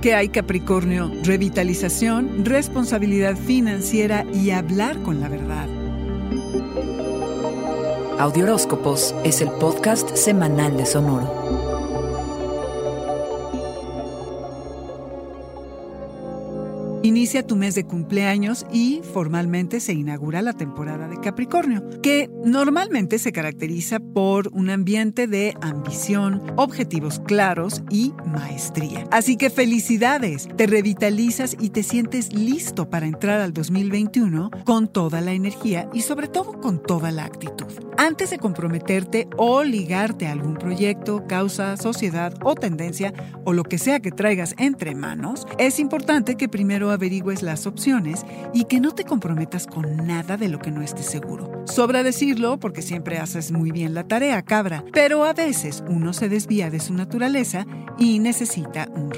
¿Qué hay Capricornio? Revitalización, responsabilidad financiera y hablar con la verdad. Audioróscopos es el podcast semanal de Sonoro. Inicia tu mes de cumpleaños y formalmente se inaugura la temporada de Capricornio, que normalmente se caracteriza por un ambiente de ambición, objetivos claros y maestría. Así que felicidades, te revitalizas y te sientes listo para entrar al 2021 con toda la energía y sobre todo con toda la actitud. Antes de comprometerte o ligarte a algún proyecto, causa, sociedad o tendencia o lo que sea que traigas entre manos, es importante que primero averigües las opciones y que no te comprometas con nada de lo que no estés seguro. Sobra decirlo porque siempre haces muy bien la tarea, cabra, pero a veces uno se desvía de su naturaleza y necesita un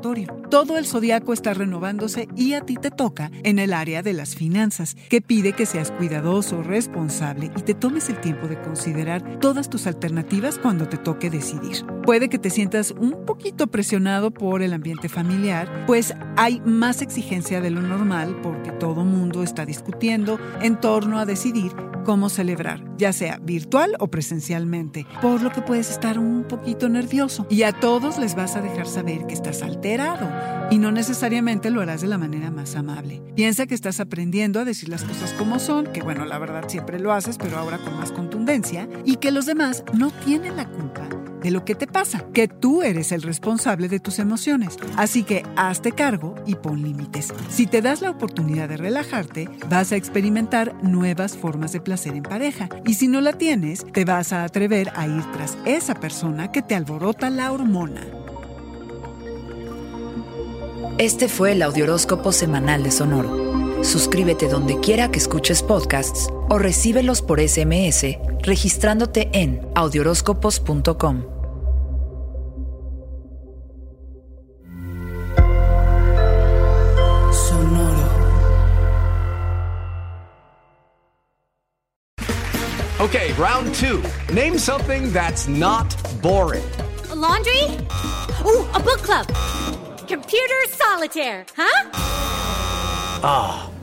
Todo el zodiaco está renovándose y a ti te toca en el área de las finanzas, que pide que seas cuidadoso, responsable y te tomes el tiempo de considerar todas tus alternativas cuando te toque decidir. Puede que te sientas un poquito presionado por el ambiente familiar, pues hay más exigencias de lo normal porque todo mundo está discutiendo en torno a decidir cómo celebrar, ya sea virtual o presencialmente, por lo que puedes estar un poquito nervioso. Y a todos les vas a dejar saber que estás alterado y no necesariamente lo harás de la manera más amable. Piensa que estás aprendiendo a decir las cosas como son, que bueno, la verdad siempre lo haces, pero ahora con más contundencia, y que los demás no tienen la culpa de lo que te pasa, que tú eres el responsable de tus emociones. Así que hazte cargo y pon límites. Si te das la oportunidad de relajarte, vas a experimentar nuevas formas de placer en pareja. Y si no la tienes, te vas a atrever a ir tras esa persona que te alborota la hormona. Este fue el Audioróscopo Semanal de Sonoro. Suscríbete donde quiera que escuches podcasts o recíbelos por SMS registrándote en audioróscopos.com. Sonoro. Okay, round two. Name something that's not boring. A laundry? Ooh, a book club. Computer solitaire, huh? Ah,